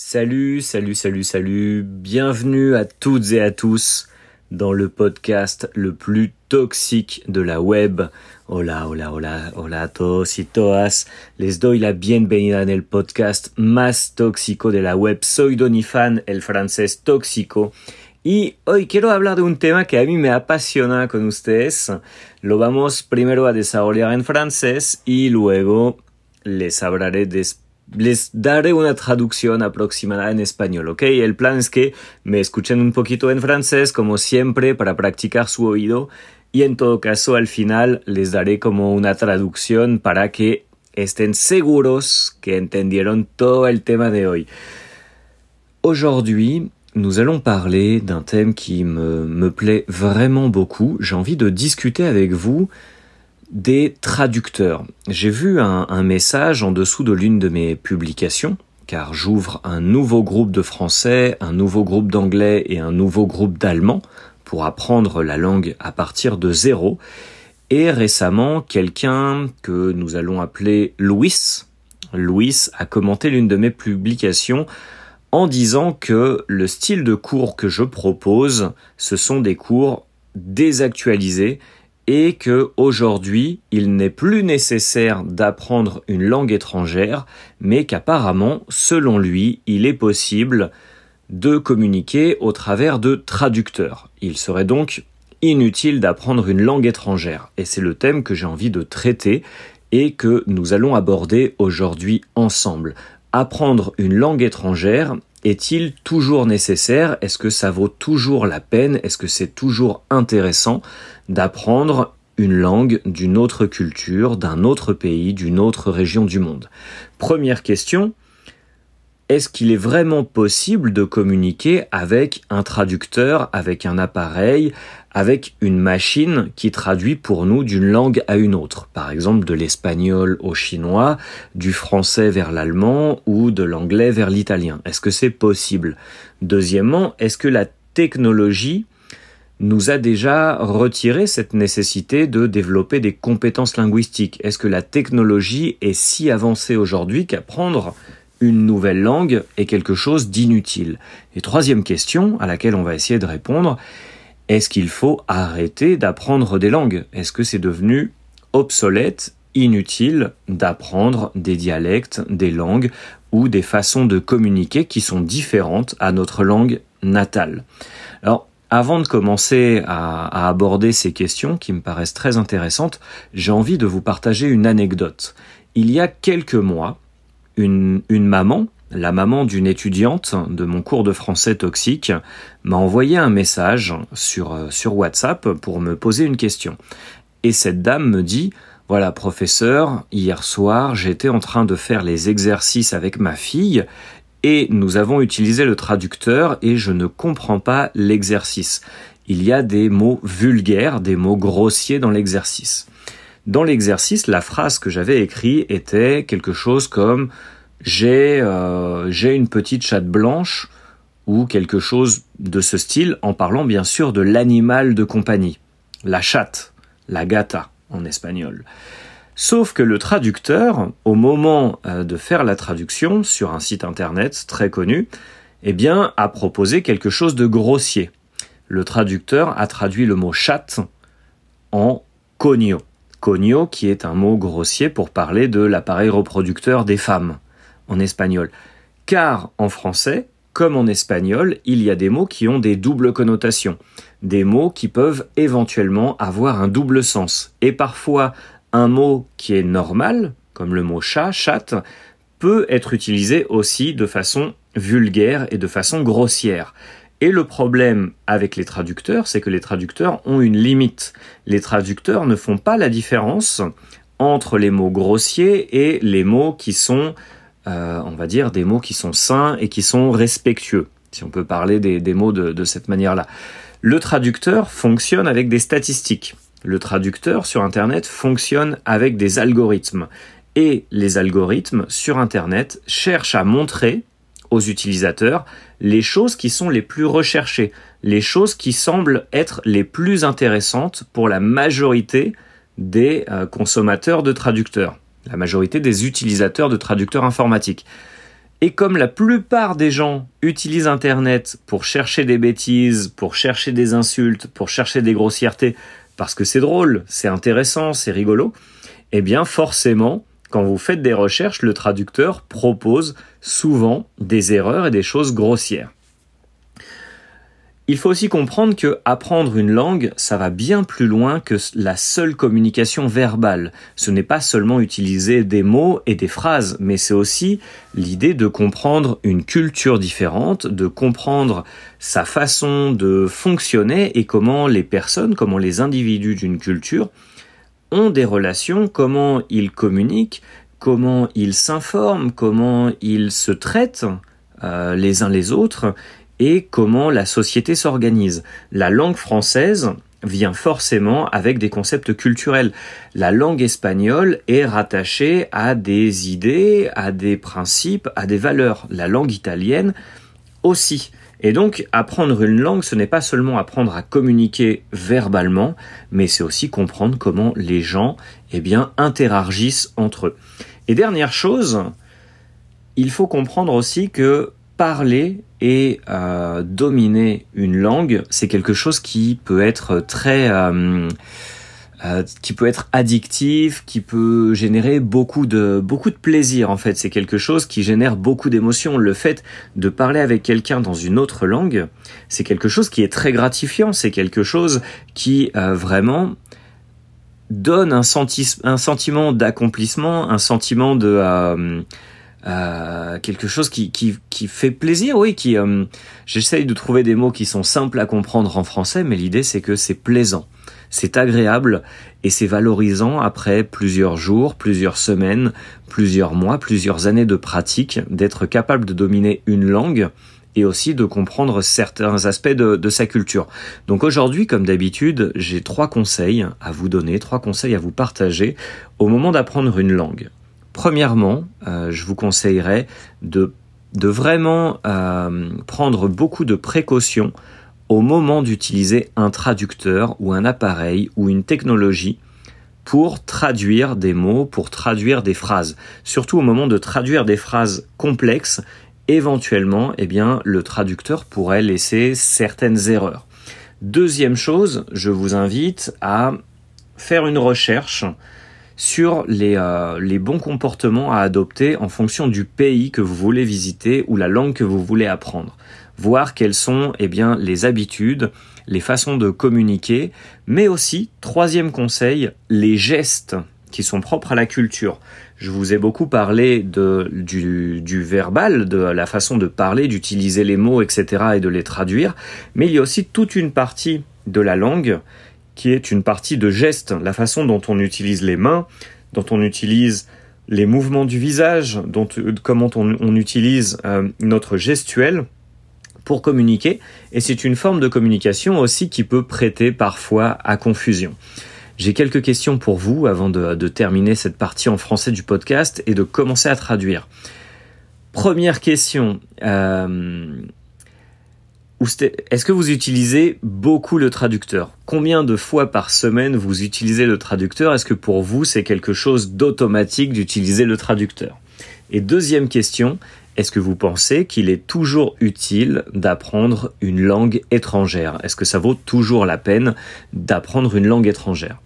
Salut, salut, salut, salut. Bienvenue à toutes et à tous dans le podcast le plus toxique de la web. Hola, hola, hola, hola a todos y todas. Les doy la bienvenida en el podcast más tóxico de la web. Soy Donifan, el francés tóxico. Y hoy quiero hablar de un tema que a mí me apasiona con ustedes. Lo vamos primero a desarrollar en francés y luego les hablaré después les daré una traducción aproximada en español, ¿ok? El plan es que me escuchen un poquito en francés, como siempre, para practicar su oído. Y en todo caso, al final les daré como una traducción para que estén seguros que entendieron todo el tema de hoy. Aujourd'hui, nous allons parler d'un thème qui me, me plaît vraiment beaucoup. J'ai envie de discuter avec vous des traducteurs. J'ai vu un, message en dessous de l'une de mes publications, car j'ouvre un nouveau groupe de français, un nouveau groupe d'anglais et un nouveau groupe d'allemand pour apprendre la langue à partir de zéro. Et récemment, quelqu'un que nous allons appeler Louis, Louis a commenté l'une de mes publications en disant que le style de cours que je propose, ce sont des cours désactualisés et que aujourd'hui il n'est plus nécessaire d'apprendre une langue étrangère, mais qu'apparemment, selon lui, il est possible de communiquer au travers de traducteurs. Il serait donc inutile d'apprendre une langue étrangère, et c'est le thème que j'ai envie de traiter et que nous allons aborder aujourd'hui ensemble. Apprendre une langue étrangère est-il toujours nécessaire? Est-ce que ça vaut toujours la peine? Est-ce que c'est toujours intéressant? D'apprendre une langue d'une autre culture, d'un autre pays, d'une autre région du monde. Première question, est-ce qu'il est vraiment possible de communiquer avec un traducteur, avec un appareil, avec une machine qui traduit pour nous d'une langue à une autre, par exemple de l'espagnol au chinois, du français vers l'allemand ou de l'anglais vers l'italien. Est-ce que c'est possible? Deuxièmement, est-ce que la technologie nous a déjà retiré cette nécessité de développer des compétences linguistiques. Est-ce que la technologie est si avancée aujourd'hui qu'apprendre une nouvelle langue est quelque chose d'inutile? Et troisième question à laquelle on va essayer de répondre, est-ce qu'il faut arrêter d'apprendre des langues? Est-ce que c'est devenu obsolète, inutile d'apprendre des dialectes, des langues ou des façons de communiquer qui sont différentes à notre langue natale? Avant de commencer à, aborder ces questions qui me paraissent très intéressantes, j'ai envie de vous partager une anecdote. Il y a quelques mois, une, maman, la maman d'une étudiante de mon cours de français toxique, m'a envoyé un message sur, euh, sur WhatsApp pour me poser une question. Et cette dame me dit, voilà professeur, hier soir j'étais en train de faire les exercices avec ma fille et nous avons utilisé le traducteur et je ne comprends pas l'exercice. Il y a des mots vulgaires, des mots grossiers dans l'exercice. Dans l'exercice, la phrase que j'avais écrite était quelque chose comme j'ai euh, j'ai une petite chatte blanche ou quelque chose de ce style en parlant bien sûr de l'animal de compagnie, la chatte, la gata en espagnol. Sauf que le traducteur, au moment euh, de faire la traduction sur un site internet très connu, eh a proposé quelque chose de grossier. Le traducteur a traduit le mot chatte en cogno. Cogno qui est un mot grossier pour parler de l'appareil reproducteur des femmes en espagnol. Car en français, comme en espagnol, il y a des mots qui ont des doubles connotations, des mots qui peuvent éventuellement avoir un double sens. Et parfois, un mot qui est normal, comme le mot chat, chatte, peut être utilisé aussi de façon vulgaire et de façon grossière. Et le problème avec les traducteurs, c'est que les traducteurs ont une limite. Les traducteurs ne font pas la différence entre les mots grossiers et les mots qui sont, euh, on va dire, des mots qui sont sains et qui sont respectueux, si on peut parler des, mots de, de cette manière-là. Le traducteur fonctionne avec des statistiques. Le traducteur sur Internet fonctionne avec des algorithmes. Et les algorithmes sur Internet cherchent à montrer aux utilisateurs les choses qui sont les plus recherchées, les choses qui semblent être les plus intéressantes pour la majorité des euh, consommateurs de traducteurs, la majorité des utilisateurs de traducteurs informatiques. Et comme la plupart des gens utilisent Internet pour chercher des bêtises, pour chercher des insultes, pour chercher des grossièretés, parce que c'est drôle, c'est intéressant, c'est rigolo, eh bien forcément, quand vous faites des recherches, le traducteur propose souvent des erreurs et des choses grossières. Il faut aussi comprendre que apprendre une langue, ça va bien plus loin que la seule communication verbale. Ce n'est pas seulement utiliser des mots et des phrases, mais c'est aussi l'idée de comprendre une culture différente, de comprendre sa façon de fonctionner et comment les personnes, comment les individus d'une culture ont des relations, comment ils communiquent, comment ils s'informent, comment ils se traitent euh, les uns les autres et comment la société s'organise. La langue française vient forcément avec des concepts culturels. La langue espagnole est rattachée à des idées, à des principes, à des valeurs. La langue italienne aussi. Et donc, apprendre une langue, ce n'est pas seulement apprendre à communiquer verbalement, mais c'est aussi comprendre comment les gens, eh bien, interagissent entre eux. Et dernière chose, il faut comprendre aussi que parler et euh, dominer une langue, c'est quelque chose qui peut être très euh, euh, qui peut être addictif, qui peut générer beaucoup de beaucoup de plaisir en fait. C'est quelque chose qui génère beaucoup d'émotions. Le fait de parler avec quelqu'un dans une autre langue, c'est quelque chose qui est très gratifiant. C'est quelque chose qui vraiment donne un, un sentiment d'accomplissement, un sentiment de euh, quelque chose qui, qui, qui, fait plaisir, oui, qui euh, j'essaye de trouver des mots qui sont simples à comprendre en français, mais l'idée c'est que c'est plaisant, c'est agréable et c'est valorisant après plusieurs jours, plusieurs semaines, plusieurs mois, plusieurs années de pratique, d'être capable de dominer une langue et aussi de comprendre certains aspects de, de sa culture. Donc aujourd'hui, comme d'habitude, j'ai trois conseils à vous donner, trois conseils à vous partager au moment d'apprendre une langue. Premièrement, euh, je vous conseillerais de, vraiment euh, prendre beaucoup de précautions au moment d'utiliser un traducteur ou un appareil ou une technologie pour traduire des mots, pour traduire des phrases. Surtout au moment de traduire des phrases complexes, éventuellement, eh bien, le traducteur pourrait laisser certaines erreurs. Deuxième chose, je vous invite à faire une recherche sur les, euh, les bons comportements à adopter en fonction du pays que vous voulez visiter ou la langue que vous voulez apprendre. Voir quelles sont eh bien, les habitudes, les façons de communiquer, mais aussi, troisième conseil, les gestes qui sont propres à la culture. Je vous ai beaucoup parlé de, du, du verbal, de la façon de parler, d'utiliser les mots, etc. et de les traduire, mais il y a aussi toute une partie de la langue qui est une partie de geste, la façon dont on utilise les mains, dont on utilise les mouvements du visage, dont, comment on, utilise euh, notre gestuel pour communiquer. Et c'est une forme de communication aussi qui peut prêter parfois à confusion. J'ai quelques questions pour vous avant de, terminer cette partie en français du podcast et de commencer à traduire. Première question. Euh, est-ce que vous utilisez beaucoup le traducteur? Combien de fois par semaine vous utilisez le traducteur? Est-ce que pour vous c'est quelque chose d'automatique d'utiliser le traducteur? Et deuxième question, est-ce que vous pensez qu'il est toujours utile d'apprendre une langue étrangère? Est-ce que ça vaut toujours la peine d'apprendre une langue étrangère?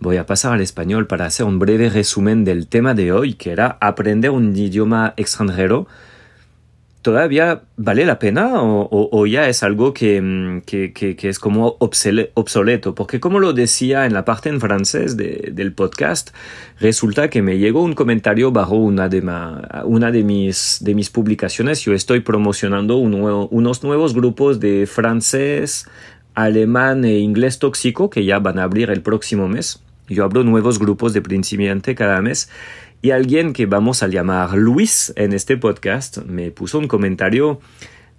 Voy a pasar al español para hacer un breve resumen del tema de hoy, que era aprender un idioma extranjero todavía vale la pena o, ya es algo mm, que, que, es como obsoleto? Porque como lo decía en la parte en francés del podcast, resulta que me llegó un comentario bajo una de, una de, mis, de mis publicaciones. Yo estoy promocionando unos nuevos grupos de francés, alemán e inglés tóxico que ya van a abrir el próximo mes. Yo abro nuevos grupos de principiante cada mes y alguien que vamos a llamar Luis en este podcast me puso un comentario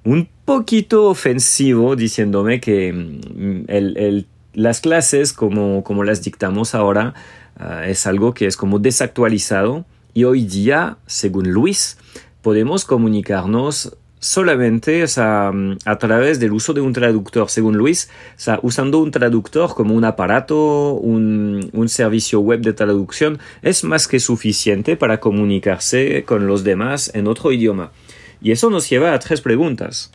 un poquito ofensivo diciéndome que mm, las clases como, como las dictamos ahora ah, es algo que es como desactualizado y hoy día, según Luis, podemos comunicarnos solamente a través del uso de un traductor. Según Luis, usando un traductor como un aparato, un, servicio web de traducción, es más que suficiente para comunicarse con los demás en otro idioma. Y eso nos lleva a tres preguntas.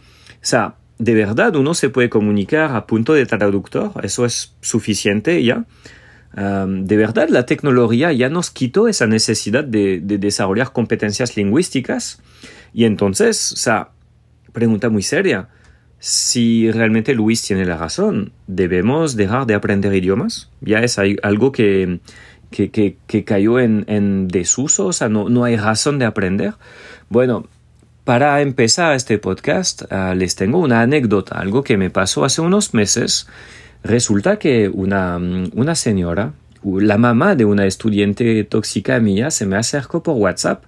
¿de verdad uno se puede comunicar a punto de traductor? ¿Eso es suficiente ya? ¿De verdad la tecnología ya nos quitó esa necesidad de, de desarrollar competencias lingüísticas? Y entonces, o pregunta muy seria. Si realmente Luis tiene la razón, ¿debemos dejar de aprender idiomas? Ya es algo que, que, que, cayó en, desuso, o sea, no, no hay razón de aprender. Bueno, para empezar este podcast, ah, les tengo una anécdota, algo que me pasó hace unos meses. Resulta que una, una señora, la mamá de una estudiante tóxica mía, se me acercó por WhatsApp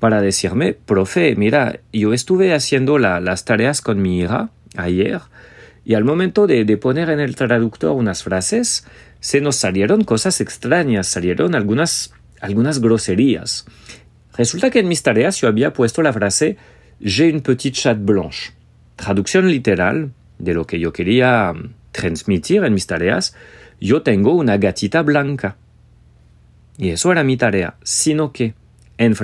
para decirme, profe, mira, yo estuve haciendo las tareas con mi hija ayer y al momento de, poner en el traductor unas frases, se nos salieron cosas extrañas, salieron algunas, algunas groserías. Resulta que en mis tareas yo había puesto la frase J'ai une petite chatte blanche. Traducción literal de lo que yo quería mm, transmitir en mis tareas, yo tengo una gatita blanca. Y eso era mi tarea, sino que en,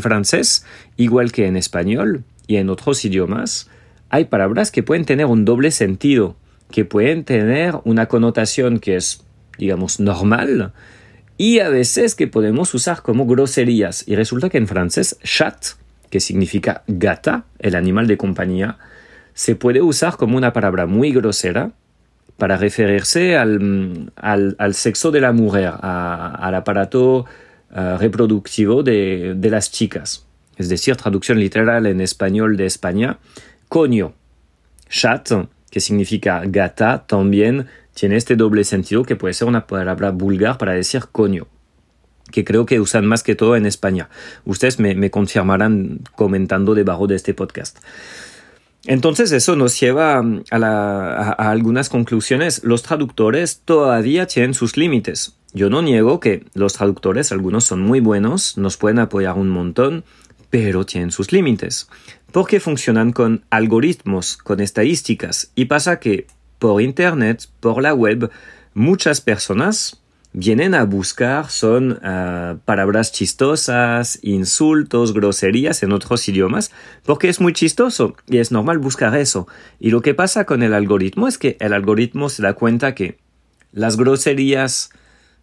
francés, igual que en español y en otros idiomas, hay palabras que pueden tener un doble sentido, que pueden tener una connotación que es, digamos, normal, y a veces que podemos usar como groserías. Y resulta que en francés, chat, que significa gata, el animal de compañía, se puede usar como una palabra muy grosera para referirse al, al, sexo de la mujer, al aparato Uh, reproductivo de, las chicas. Es decir, traducción literal en español de España, coño. Chat, que significa gata, también tiene este doble sentido que puede ser una palabra vulgar para decir coño que creo que usan más que todo en España. Ustedes me, confirmarán comentando debajo de este podcast. Entonces eso nos lleva la, a, algunas conclusiones. Los traductores todavía tienen sus límites. Yo no niego que los traductores, algunos son muy buenos, nos pueden apoyar un montón, pero tienen sus límites. Porque funcionan con algoritmos, con estadísticas. Y pasa que por Internet, por la web, muchas personas vienen a buscar son ah, palabras chistosas, insultos, groserías en otros idiomas, porque es muy chistoso y es normal buscar eso. Y lo que pasa con el algoritmo es que el algoritmo se da cuenta que las groserías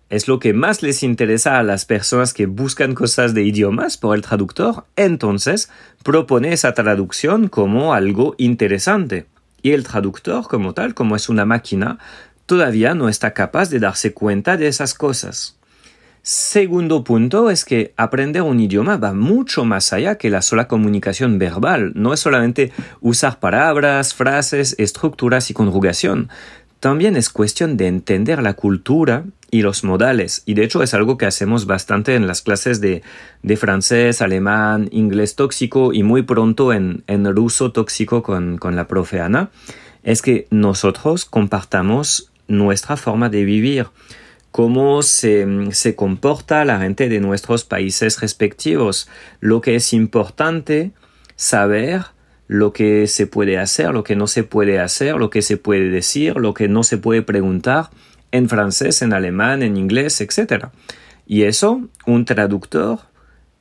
es lo que más les interesa a las personas que buscan cosas de idiomas por el traductor, entonces propone esa traducción como algo interesante. Y el traductor como tal, como es una máquina, todavía no está capaz de darse cuenta de esas cosas. Segundo punto es que aprender un idioma va mucho más allá que la sola comunicación verbal. No es solamente usar palabras, frases, estructuras y conjugación. También es cuestión de entender la cultura y los modales. Y de hecho es algo que hacemos bastante en las clases de, de francés, alemán, inglés tóxico y muy pronto en, en ruso tóxico con, con la profe Ana. Es que nosotros compartamos nuestra forma de vivir, cómo se, se comporta la gente de nuestros países respectivos, lo que es importante saber lo que se puede hacer, lo que no se puede hacer, lo que se puede decir, lo que no se puede preguntar en francés, en alemán, en inglés, etc. Y eso un traductor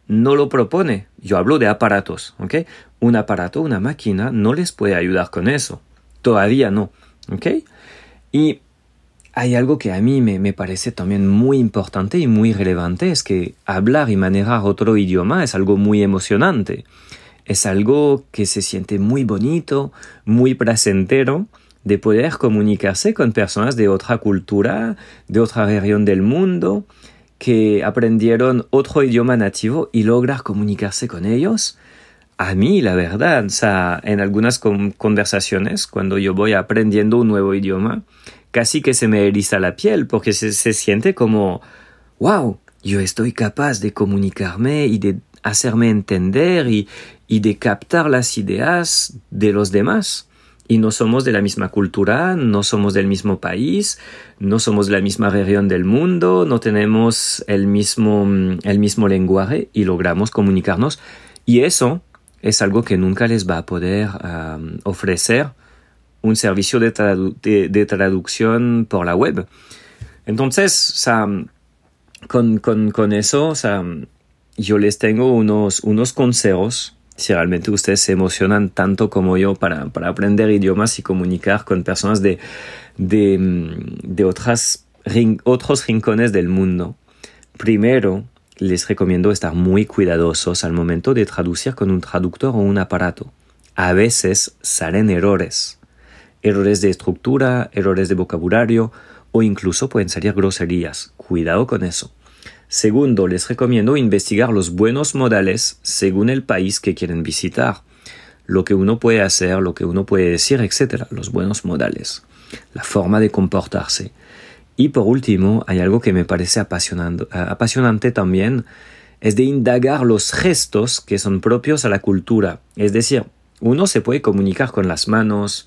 no lo propone. Yo hablo de aparatos, ¿ok? Un aparato, una máquina, no les puede ayudar con eso. Todavía no, ¿ok? Y hay algo que a mí me, parece también muy importante y muy relevante, es que hablar y manejar otro idioma es algo muy emocionante. Es algo que se siente muy bonito, muy placentero, de poder comunicarse con personas de otra cultura, de otra región del mundo, que aprendieron otro idioma nativo y lograr comunicarse con ellos. A mí, la verdad, o sea, en algunas conversaciones, cuando yo voy aprendiendo un nuevo idioma, casi que se me eriza la piel porque se, siente como, wow, yo estoy capaz de comunicarme y de hacerme entender y, y de captar las ideas de los demás. Y no somos de la misma cultura, no somos del mismo país, no somos de la misma región del mundo, no tenemos el mismo, el mismo lenguaje y logramos comunicarnos. Y eso es algo que nunca les va a poder ofrecer un servicio de, de, traducción por la web. Entonces, con, con, con, eso, yo les tengo unos, unos consejos si realmente ustedes se emocionan tanto como yo para, para aprender idiomas y comunicar con personas de, de, de otras, otros rincones del mundo. Primero, les recomiendo estar muy cuidadosos al momento de traducir con un traductor o un aparato. A veces salen errores. Errores de estructura, errores de vocabulario o incluso pueden salir groserías. Cuidado con eso. Segundo, les recomiendo investigar los buenos modales según el país que quieren visitar. Lo que uno puede hacer, lo que uno puede decir, etc. Los buenos modales. La forma de comportarse. Y por último, hay algo que me parece apasionante también, es de indagar los gestos que son propios a la cultura. Es decir, uno se puede comunicar con las manos,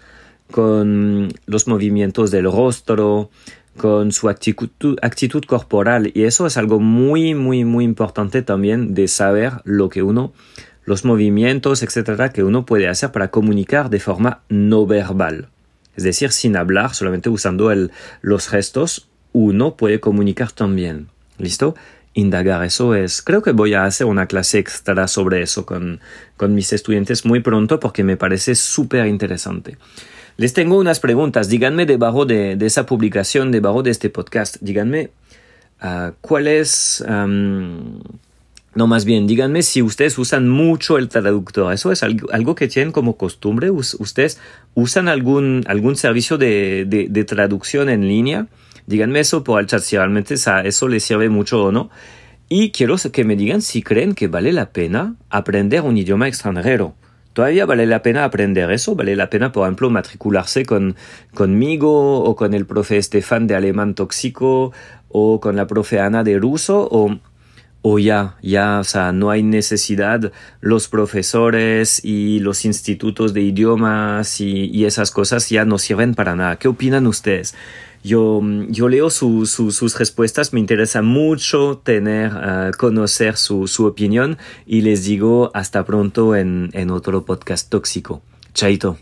con los movimientos del rostro, con su actitud, corporal y eso es algo muy, muy, muy importante también de saber lo que uno, los movimientos, etcétera, que uno puede hacer para comunicar de forma no verbal. Es decir, sin hablar, solamente usando el, los gestos, uno puede comunicar también. ¿Listo? Indagar, eso es. Creo que voy a hacer una clase extra sobre eso con, con mis estudiantes muy pronto porque me parece súper interesante. Les tengo unas preguntas. Díganme debajo de, de esa publicación, debajo de este podcast, díganme uh, cuál es... Um, no, más bien, díganme si ustedes usan mucho el traductor. ¿Eso es algo, algo que tienen como costumbre? ¿Ustedes usan algún, algún servicio de, de, de, traducción en línea? Díganme eso por el chat si realmente eso les sirve mucho o no. Y quiero que me digan si creen que vale la pena aprender un idioma extranjero. Todavía vale la pena aprender eso, vale la pena, por ejemplo, matricularse con, conmigo o con el profe Estefan de alemán tóxico o con la profe Ana de ruso o, o ya, ya, o sea, no hay necesidad, los profesores y los institutos de idiomas y, y esas cosas ya no sirven para nada. ¿Qué opinan ustedes? Yo, yo leo su, su, sus respuestas, me interesa mucho tener, uh, conocer su, su opinión y les digo hasta pronto en, en otro podcast tóxico. Chaito.